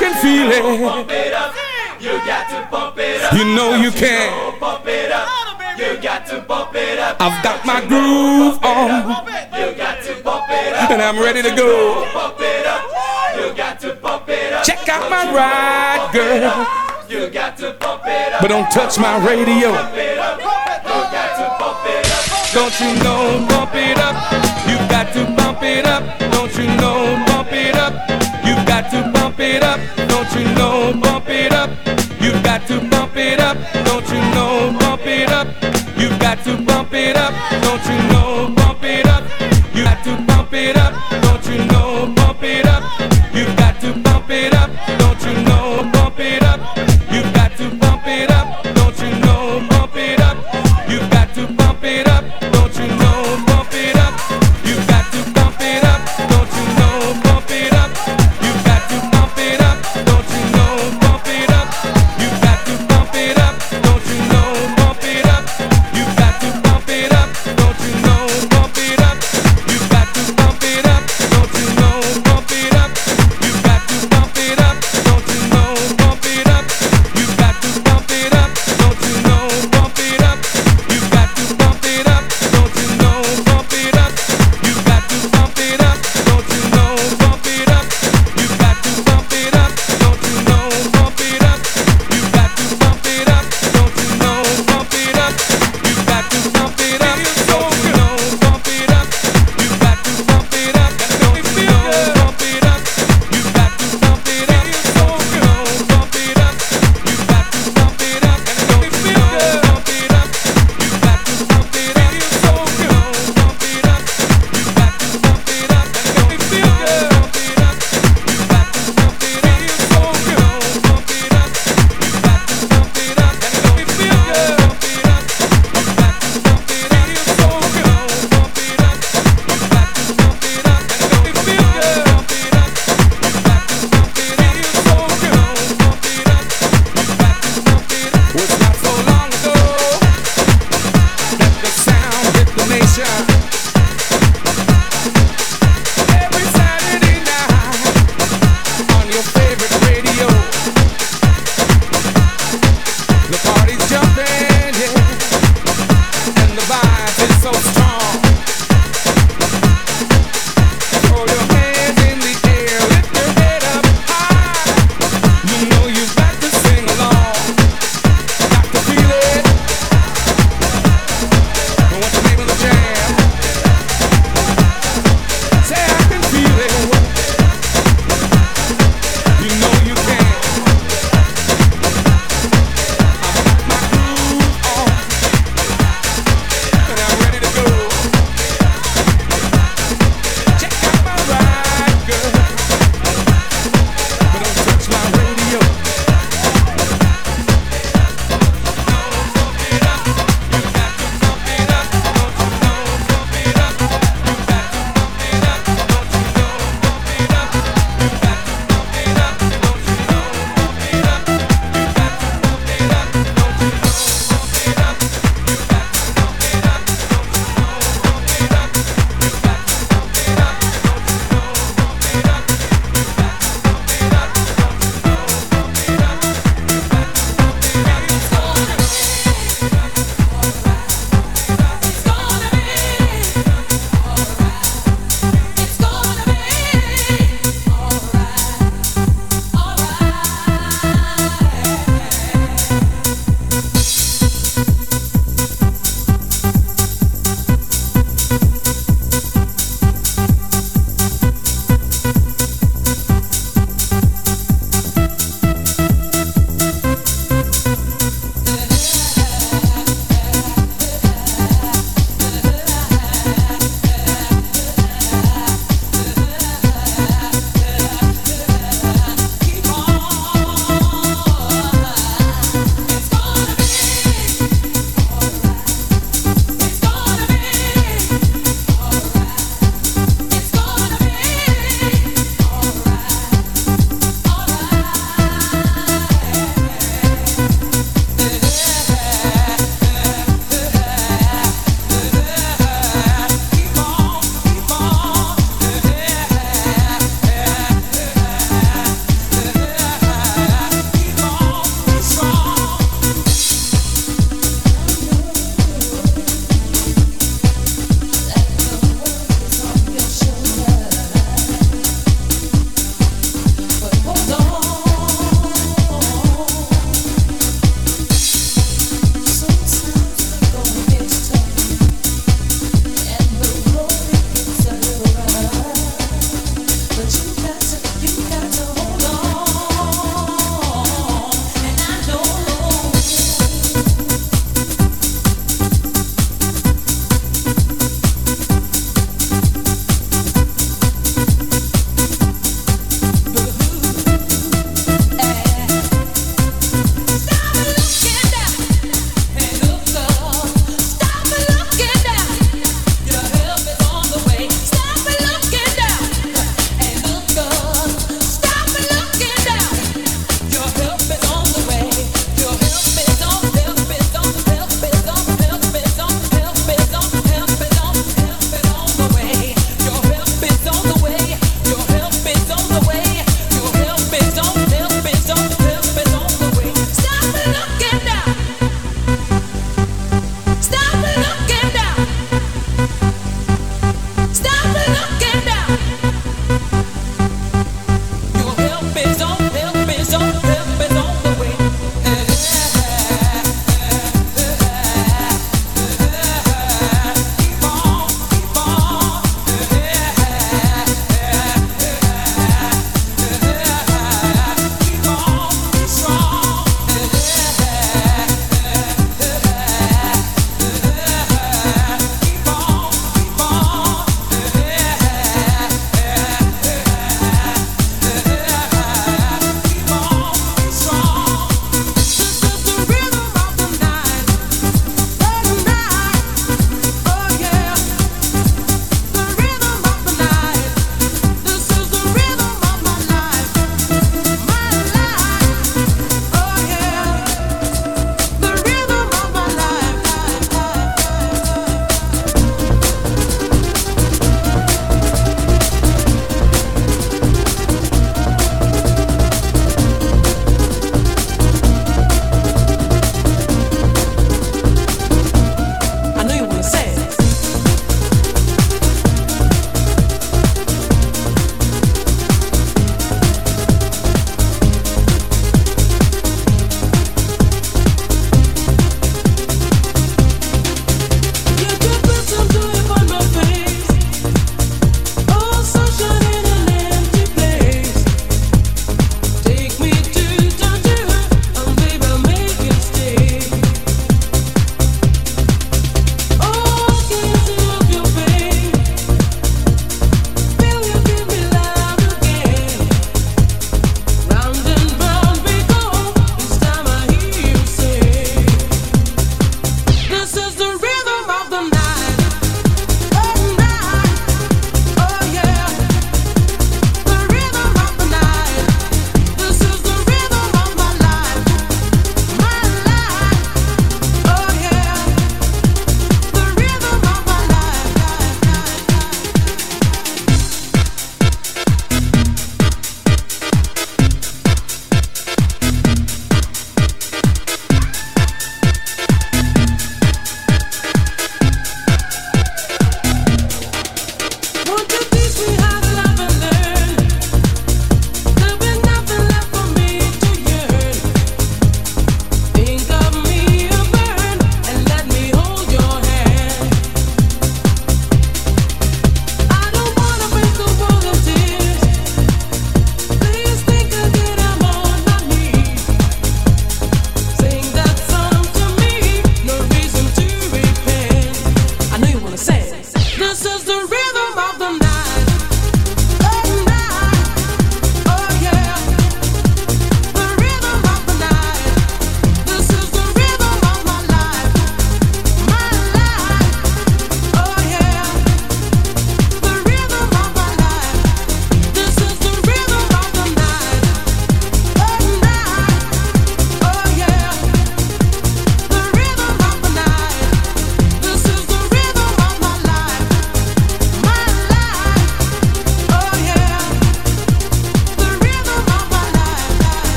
touch my radio. You got to bump it up. You know you can. You got to bump it up I've got my groove on. You got to bump it up. And I'm ready to go. You got to bump it up. Check out my ride girl You got to pump it up But Don't touch my radio. Don't you know, bump it up. You got to bump it up. Don't you know, bump it up. You got to bump it up. Don't you know, bump it up. You've got to bump it up. Don't you know, bump it up. You've got to bump it up. Don't you know,